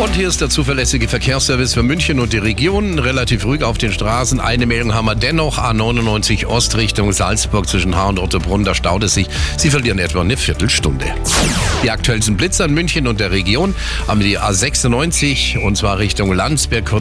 Und hier ist der zuverlässige Verkehrsservice für München und die Region. Relativ ruhig auf den Straßen. Eine Meldung haben wir dennoch. A99 Ost Richtung Salzburg zwischen Haar und Ottobrunn. Da staut es sich. Sie verlieren etwa eine Viertelstunde. Die aktuellsten Blitzer in München und der Region haben die A96 und zwar Richtung Landsberg.